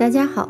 大家好，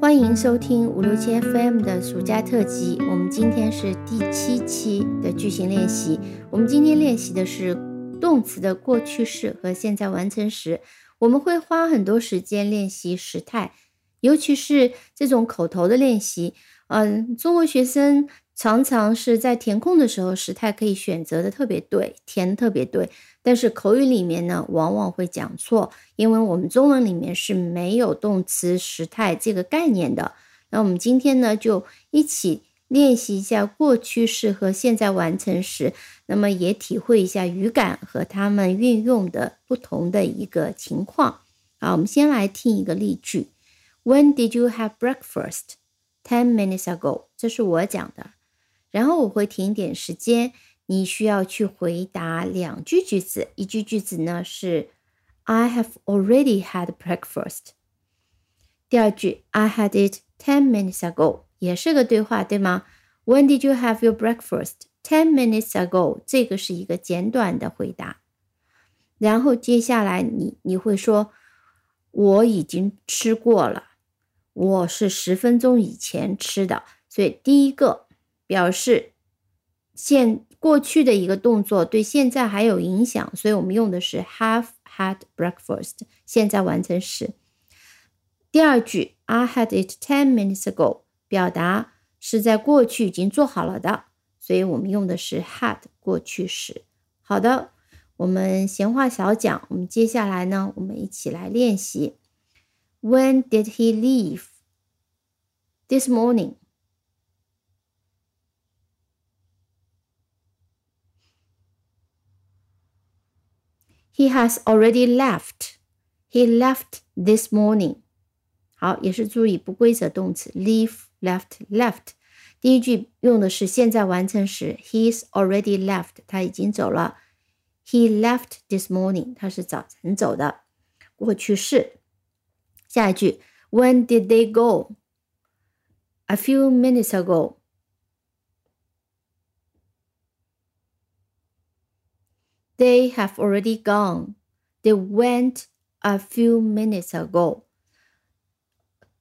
欢迎收听五六七 FM 的暑假特辑。我们今天是第七期的句型练习。我们今天练习的是动词的过去式和现在完成时。我们会花很多时间练习时态，尤其是这种口头的练习。嗯，中国学生常常是在填空的时候，时态可以选择的特别对，填的特别对。但是口语里面呢，往往会讲错，因为我们中文里面是没有动词时态这个概念的。那我们今天呢，就一起练习一下过去式和现在完成时，那么也体会一下语感和它们运用的不同的一个情况。好，我们先来听一个例句：When did you have breakfast? Ten minutes ago，这是我讲的，然后我会停一点时间，你需要去回答两句句子。一句句子呢是 I have already had breakfast。第二句 I had it ten minutes ago，也是个对话，对吗？When did you have your breakfast? Ten minutes ago，这个是一个简短的回答。然后接下来你你会说我已经吃过了。我是十分钟以前吃的，所以第一个表示现过去的一个动作对现在还有影响，所以我们用的是 have had breakfast，现在完成时。第二句 I had it ten minutes ago，表达是在过去已经做好了的，所以我们用的是 had 过去时。好的，我们闲话少讲，我们接下来呢，我们一起来练习。When did he leave? This morning. He has already left. He left this morning. 好，也是注意不规则动词 leave, left, left。第一句用的是现在完成时，He's already left，他已经走了。He left this morning，他是早晨走的，过去式。下一句，When did they go? A few minutes ago. They have already gone. They went a few minutes ago.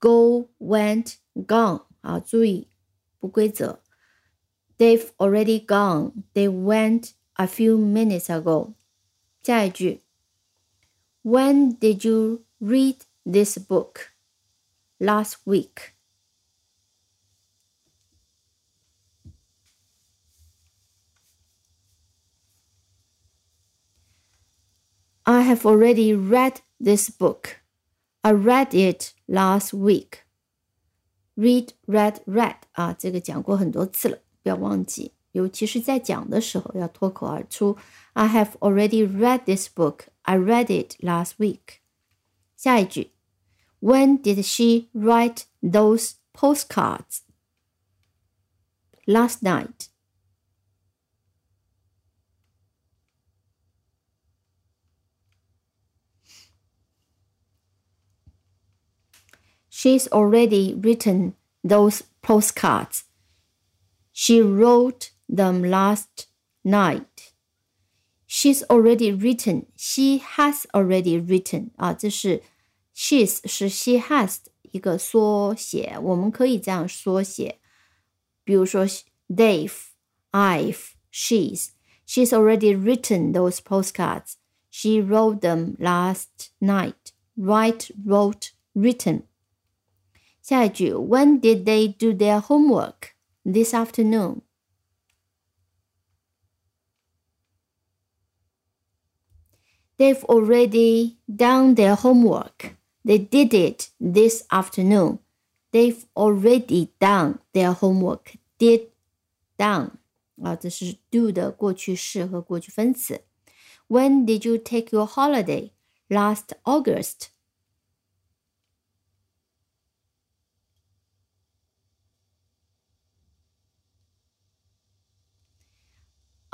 Go, went, gone 啊，注意不规则。They've already gone. They went a few minutes ago. 下一句，When did you read this book last week. I have already read this book. I read it last week. Read, read, read 啊，这个讲过很多次了，不要忘记，尤其是在讲的时候要脱口而出。I have already read this book. I read it last week. 下一句 when did she write those postcards? Last night. She's already written those postcards. She wrote them last night. She's already written. She has already written. 啊，这是 She's 是 she has 一个缩写，我们可以这样缩写，比如说 Dave、I've、she's。She's already written those postcards. She wrote them last night. Write, wrote, written. 下一句，When did they do their homework? This afternoon. They've already done their homework. They did it this afternoon. They've already done their homework. Did done 啊，这是 do 的过去式和过去分词。When did you take your holiday? Last August.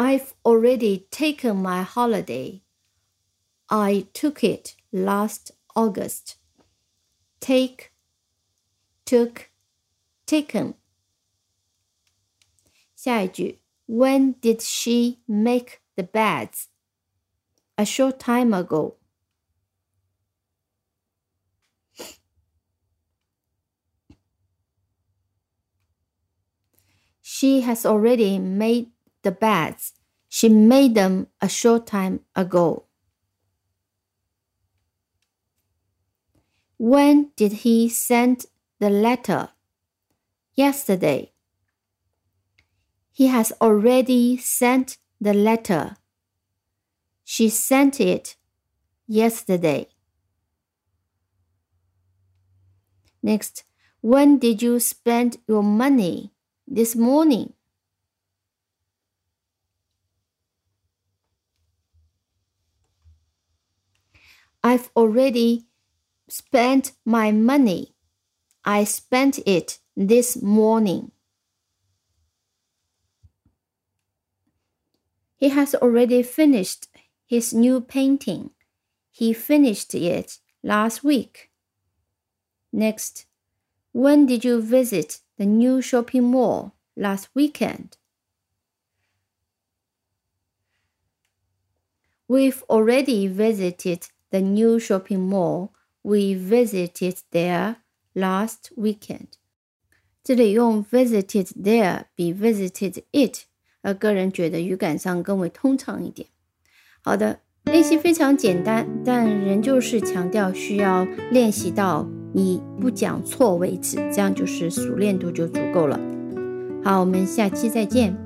I've already taken my holiday. I took it last August. Take, took, taken. 下一句，When did she make the beds? A short time ago.。She has already made the beds. She made them a short time ago. When did he send the letter? Yesterday. He has already sent the letter. She sent it yesterday. Next, when did you spend your money? This morning. I've already spent my money. I spent it this morning. He has already finished his new painting. He finished it last week. Next, when did you visit the new shopping mall last weekend? We've already visited the new shopping mall. We visited there last weekend. 这里用 visited there 比 visited it，呃，个人觉得语感上更为通畅一点。好的，练习非常简单，但仍旧是强调需要练习到你不讲错为止，这样就是熟练度就足够了。好，我们下期再见。